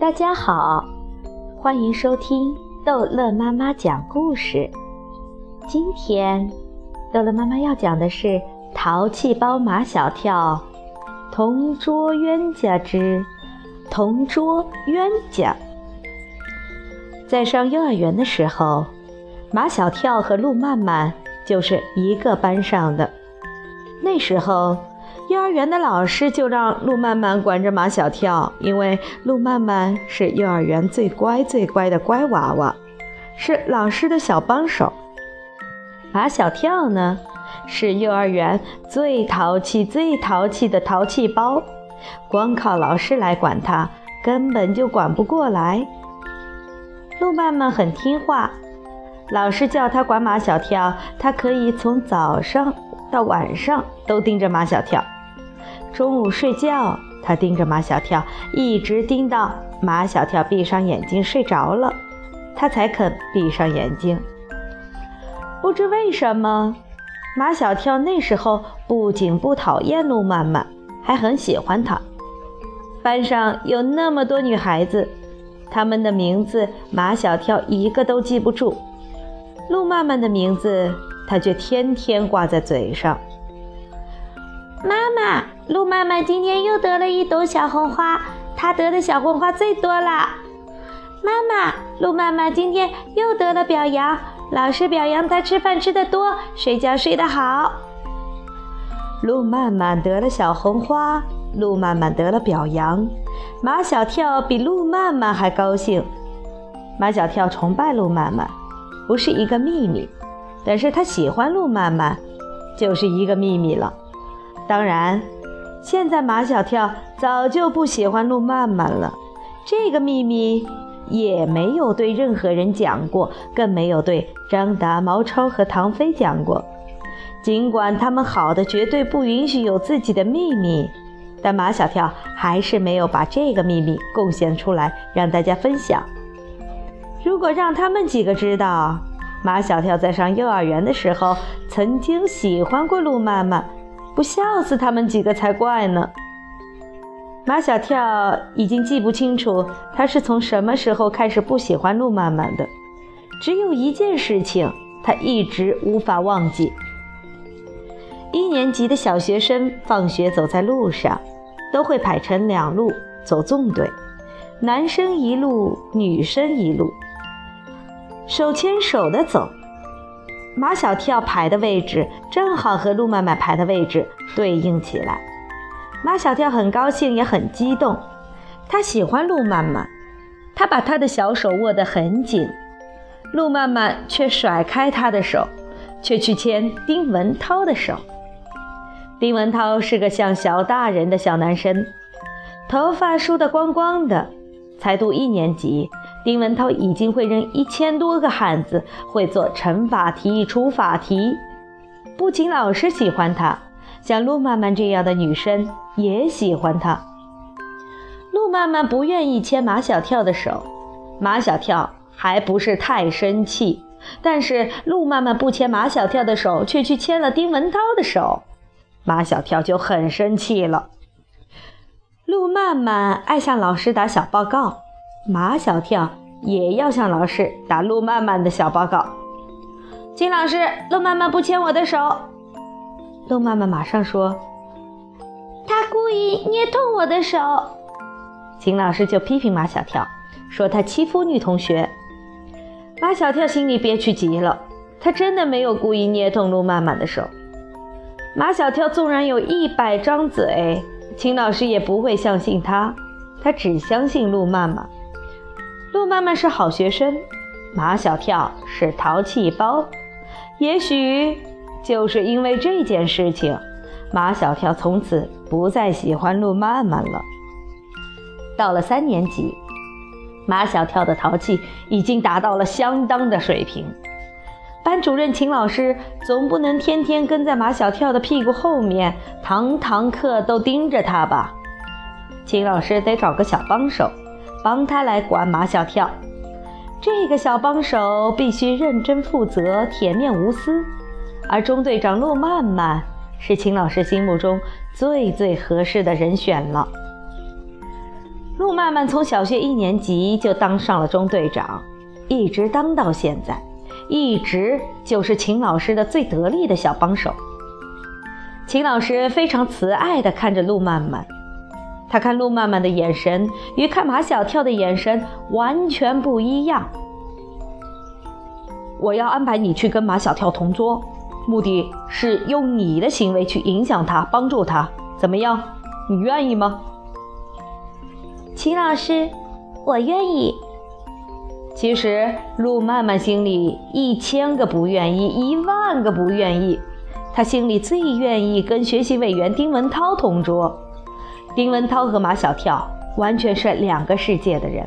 大家好，欢迎收听逗乐妈妈讲故事。今天，逗乐妈妈要讲的是《淘气包马小跳》同桌冤家之同桌冤家。在上幼儿园的时候，马小跳和路曼曼就是一个班上的。那时候。幼儿园的老师就让路曼曼管着马小跳，因为路曼曼是幼儿园最乖最乖的乖娃娃，是老师的小帮手。马小跳呢，是幼儿园最淘气最淘气的淘气包，光靠老师来管他，根本就管不过来。路曼曼很听话，老师叫他管马小跳，他可以从早上到晚上都盯着马小跳。中午睡觉，他盯着马小跳，一直盯到马小跳闭上眼睛睡着了，他才肯闭上眼睛。不知为什么，马小跳那时候不仅不讨厌路曼曼，还很喜欢她。班上有那么多女孩子，她们的名字马小跳一个都记不住，路曼曼的名字他却天天挂在嘴上。妈妈，鹿曼曼今天又得了一朵小红花，她得的小红花最多了。妈妈，鹿曼曼今天又得了表扬，老师表扬她吃饭吃得多，睡觉睡得好。鹿曼曼得了小红花，鹿曼曼得了表扬，马小跳比鹿曼曼还高兴。马小跳崇拜鹿曼曼，不是一个秘密，但是他喜欢鹿曼曼，就是一个秘密了。当然，现在马小跳早就不喜欢路曼曼了，这个秘密也没有对任何人讲过，更没有对张达、毛超和唐飞讲过。尽管他们好的绝对不允许有自己的秘密，但马小跳还是没有把这个秘密贡献出来让大家分享。如果让他们几个知道，马小跳在上幼儿园的时候曾经喜欢过路曼曼。不笑死他们几个才怪呢！马小跳已经记不清楚他是从什么时候开始不喜欢路曼曼的，只有一件事情他一直无法忘记：一年级的小学生放学走在路上，都会排成两路走纵队，男生一路，女生一路，手牵手的走。马小跳排的位置正好和路曼曼排的位置对应起来，马小跳很高兴也很激动，他喜欢路曼曼，他把他的小手握得很紧，路曼曼却甩开他的手，却去牵丁文涛的手。丁文涛是个像小大人的小男生，头发梳得光光的，才读一年级。丁文涛已经会扔一千多个汉字，会做乘法题、除法题。不仅老师喜欢他，像陆曼曼这样的女生也喜欢他。陆曼曼不愿意牵马小跳的手，马小跳还不是太生气，但是陆曼曼不牵马小跳的手，却去牵了丁文涛的手，马小跳就很生气了。陆曼曼爱向老师打小报告。马小跳也要向老师打路曼曼的小报告。金老师，路曼曼不牵我的手。路曼曼马上说：“他故意捏痛我的手。”金老师就批评马小跳，说他欺负女同学。马小跳心里憋屈极了，他真的没有故意捏痛路曼曼的手。马小跳纵然有一百张嘴，秦老师也不会相信他，他只相信路曼曼。路曼曼是好学生，马小跳是淘气包。也许就是因为这件事情，马小跳从此不再喜欢路曼曼了。到了三年级，马小跳的淘气已经达到了相当的水平。班主任秦老师总不能天天跟在马小跳的屁股后面，堂堂课都盯着他吧？秦老师得找个小帮手。帮他来管马小跳，这个小帮手必须认真负责、铁面无私，而中队长陆曼曼是秦老师心目中最最合适的人选了。路曼曼从小学一年级就当上了中队长，一直当到现在，一直就是秦老师的最得力的小帮手。秦老师非常慈爱地看着路曼曼，他看路曼曼的眼神与看马小跳的眼神完全不一样。我要安排你去跟马小跳同桌，目的是用你的行为去影响他，帮助他，怎么样？你愿意吗？秦老师，我愿意。其实陆曼曼心里一千个不愿意，一万个不愿意。她心里最愿意跟学习委员丁文涛同桌。丁文涛和马小跳完全是两个世界的人。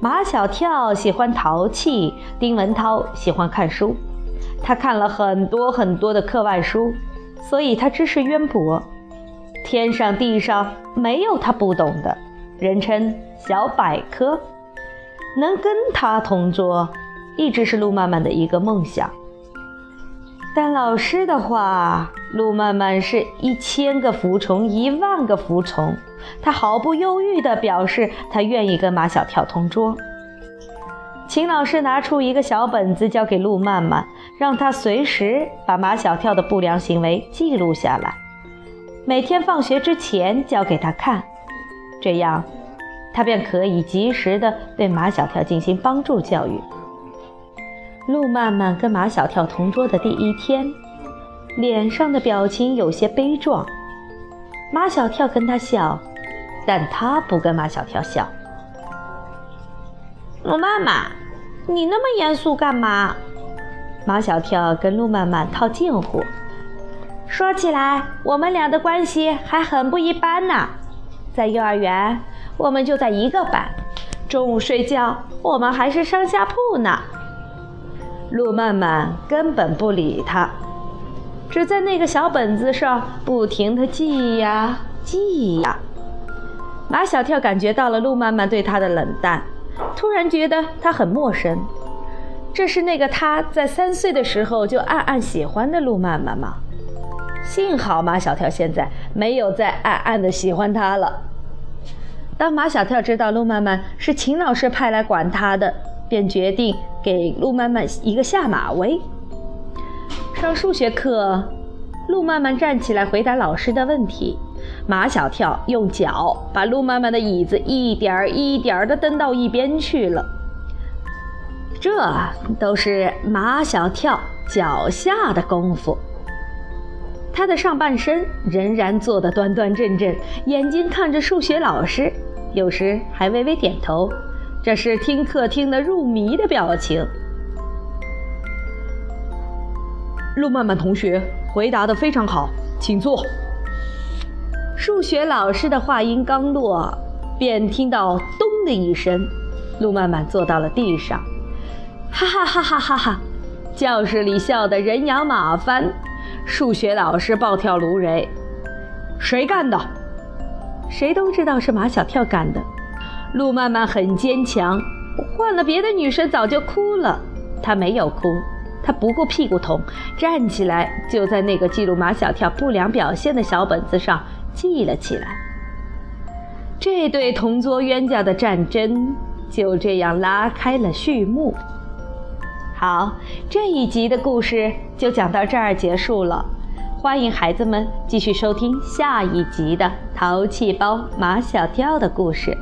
马小跳喜欢淘气，丁文涛喜欢看书。他看了很多很多的课外书，所以他知识渊博。天上地上没有他不懂的。人称小百科，能跟他同桌，一直是路曼曼的一个梦想。但老师的话，陆曼曼是一千个服从，一万个服从。他毫不犹豫地表示，他愿意跟马小跳同桌。秦老师拿出一个小本子交给陆曼曼，让他随时把马小跳的不良行为记录下来，每天放学之前交给他看。这样，他便可以及时的对马小跳进行帮助教育。陆曼曼跟马小跳同桌的第一天，脸上的表情有些悲壮。马小跳跟他笑，但他不跟马小跳笑。陆曼曼，你那么严肃干嘛？马小跳跟陆曼曼套近乎。说起来，我们俩的关系还很不一般呢。在幼儿园，我们就在一个班，中午睡觉，我们还是上下铺呢。陆曼曼根本不理他，只在那个小本子上不停地记呀记呀。马小跳感觉到了陆曼曼对他的冷淡，突然觉得他很陌生。这是那个他在三岁的时候就暗暗喜欢的陆曼曼吗？幸好马小跳现在没有再暗暗的喜欢他了。当马小跳知道陆曼曼是秦老师派来管他的，便决定给陆曼曼一个下马威。上数学课，陆曼曼站起来回答老师的问题，马小跳用脚把陆曼曼的椅子一点儿一点儿地蹬到一边去了。这都是马小跳脚下的功夫。他的上半身仍然坐得端端正正，眼睛看着数学老师，有时还微微点头，这是听课听得入迷的表情。陆曼曼同学回答得非常好，请坐。数学老师的话音刚落，便听到“咚”的一声，陆曼曼坐到了地上，哈哈哈哈哈哈！教室里笑得人仰马翻。数学老师暴跳如雷，谁干的？谁都知道是马小跳干的。陆曼曼很坚强，换了别的女生早就哭了，她没有哭，她不顾屁股痛，站起来就在那个记录马小跳不良表现的小本子上记了起来。这对同桌冤家的战争就这样拉开了序幕。好，这一集的故事就讲到这儿结束了。欢迎孩子们继续收听下一集的《淘气包马小跳》的故事。